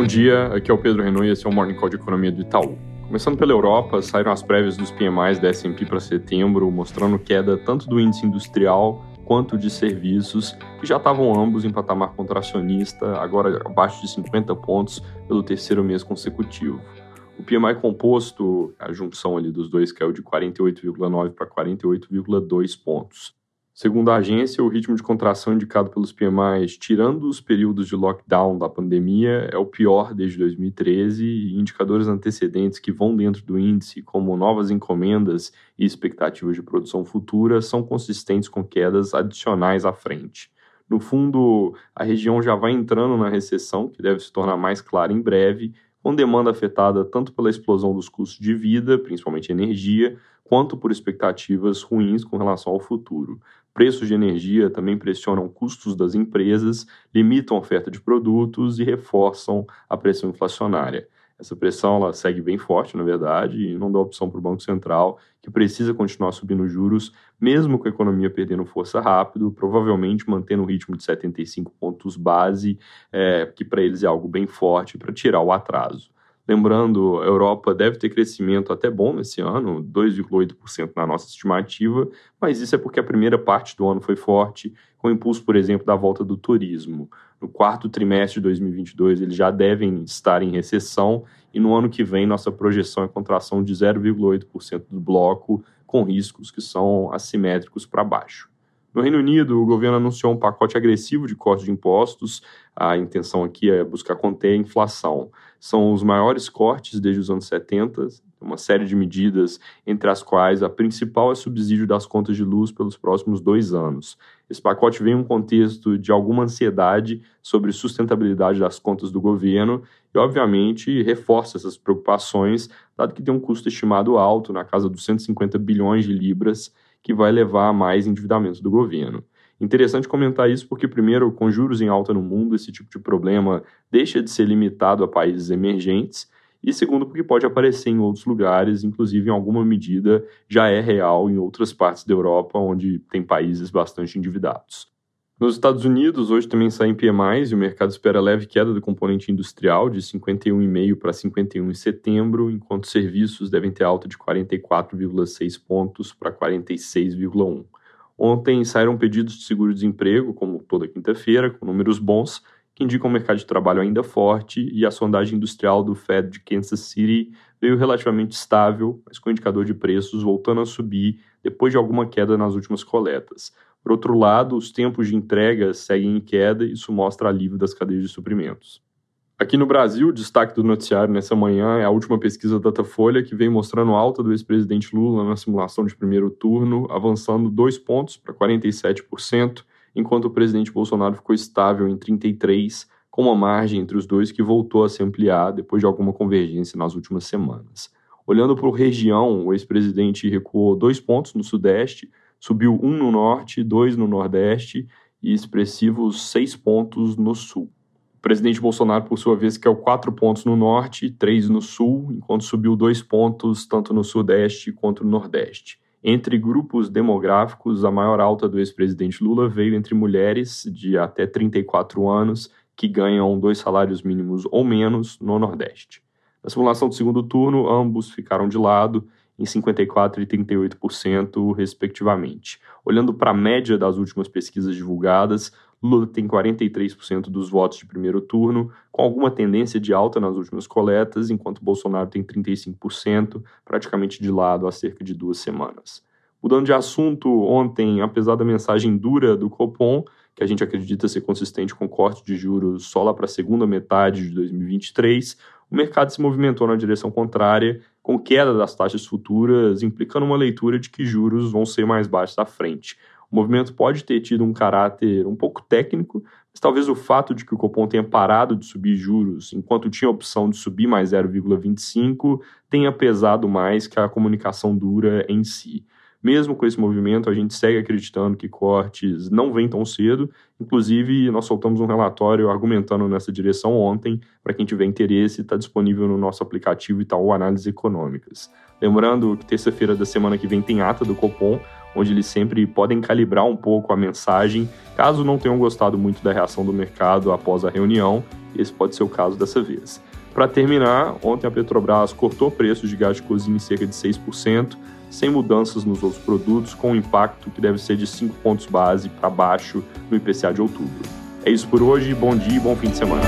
Bom dia, aqui é o Pedro Renault e esse é o Morning Call de Economia do Itaú. Começando pela Europa, saíram as prévias dos PMIs da S&P para setembro, mostrando queda tanto do índice industrial quanto de serviços, que já estavam ambos em patamar contracionista, agora abaixo de 50 pontos pelo terceiro mês consecutivo. O PMI composto, a junção ali dos dois caiu de 48,9 para 48,2 pontos. Segundo a agência, o ritmo de contração indicado pelos PMIs, tirando os períodos de lockdown da pandemia, é o pior desde 2013 e indicadores antecedentes que vão dentro do índice, como novas encomendas e expectativas de produção futura, são consistentes com quedas adicionais à frente. No fundo, a região já vai entrando na recessão, que deve se tornar mais clara em breve, com demanda afetada tanto pela explosão dos custos de vida, principalmente energia, quanto por expectativas ruins com relação ao futuro. Preços de energia também pressionam custos das empresas, limitam a oferta de produtos e reforçam a pressão inflacionária. Essa pressão ela segue bem forte, na verdade, e não dá opção para o Banco Central, que precisa continuar subindo juros, mesmo com a economia perdendo força rápido, provavelmente mantendo o ritmo de 75 pontos base, é, que para eles é algo bem forte para tirar o atraso. Lembrando, a Europa deve ter crescimento até bom nesse ano, 2,8% na nossa estimativa, mas isso é porque a primeira parte do ano foi forte, com impulso, por exemplo, da volta do turismo. No quarto trimestre de 2022, eles já devem estar em recessão, e no ano que vem, nossa projeção é contração de 0,8% do bloco, com riscos que são assimétricos para baixo. No Reino Unido, o governo anunciou um pacote agressivo de cortes de impostos. A intenção aqui é buscar conter a inflação. São os maiores cortes desde os anos 70, uma série de medidas, entre as quais a principal é subsídio das contas de luz pelos próximos dois anos. Esse pacote vem em um contexto de alguma ansiedade sobre sustentabilidade das contas do governo e, obviamente, reforça essas preocupações, dado que tem um custo estimado alto, na casa dos 150 bilhões de libras que vai levar a mais endividamento do governo. Interessante comentar isso porque, primeiro, com juros em alta no mundo, esse tipo de problema deixa de ser limitado a países emergentes, e segundo, porque pode aparecer em outros lugares, inclusive em alguma medida já é real em outras partes da Europa, onde tem países bastante endividados. Nos Estados Unidos, hoje também saem PMIs e o mercado espera leve queda do componente industrial de 51,5 para 51 em setembro, enquanto serviços devem ter alta de 44,6 pontos para 46,1. Ontem saíram pedidos de seguro-desemprego, como toda quinta-feira, com números bons, que indicam o mercado de trabalho ainda forte, e a sondagem industrial do Fed de Kansas City veio relativamente estável, mas com o indicador de preços voltando a subir depois de alguma queda nas últimas coletas. Por outro lado, os tempos de entrega seguem em queda e isso mostra alívio das cadeias de suprimentos. Aqui no Brasil, o destaque do noticiário nessa manhã é a última pesquisa da Datafolha, que vem mostrando alta do ex-presidente Lula na simulação de primeiro turno, avançando dois pontos para 47%, enquanto o presidente Bolsonaro ficou estável em 33%, com uma margem entre os dois que voltou a se ampliar depois de alguma convergência nas últimas semanas. Olhando para o região, o ex-presidente recuou dois pontos no Sudeste, subiu um no norte, dois no nordeste e expressivos seis pontos no sul. O presidente Bolsonaro, por sua vez, quer quatro pontos no norte, três no sul, enquanto subiu dois pontos tanto no sudeste quanto no nordeste. Entre grupos demográficos, a maior alta do ex-presidente Lula veio entre mulheres de até 34 anos que ganham dois salários mínimos ou menos no Nordeste. Na simulação do segundo turno, ambos ficaram de lado em 54% e 38%, respectivamente. Olhando para a média das últimas pesquisas divulgadas, Lula tem 43% dos votos de primeiro turno, com alguma tendência de alta nas últimas coletas, enquanto Bolsonaro tem 35%, praticamente de lado há cerca de duas semanas. Mudando de assunto, ontem, apesar da mensagem dura do Copom, que a gente acredita ser consistente com corte de juros só lá para a segunda metade de 2023, o mercado se movimentou na direção contrária, com queda das taxas futuras, implicando uma leitura de que juros vão ser mais baixos à frente. O movimento pode ter tido um caráter um pouco técnico, mas talvez o fato de que o Copom tenha parado de subir juros enquanto tinha a opção de subir mais 0,25 tenha pesado mais que a comunicação dura em si. Mesmo com esse movimento, a gente segue acreditando que cortes não vêm tão cedo. Inclusive, nós soltamos um relatório argumentando nessa direção ontem. Para quem tiver interesse, está disponível no nosso aplicativo Itaú Análises Econômicas. Lembrando que terça-feira da semana que vem tem ata do Copom, onde eles sempre podem calibrar um pouco a mensagem, caso não tenham gostado muito da reação do mercado após a reunião, esse pode ser o caso dessa vez. Para terminar, ontem a Petrobras cortou preços de gás de cozinha em cerca de 6%, sem mudanças nos outros produtos, com um impacto que deve ser de 5 pontos base para baixo no IPCA de outubro. É isso por hoje, bom dia e bom fim de semana.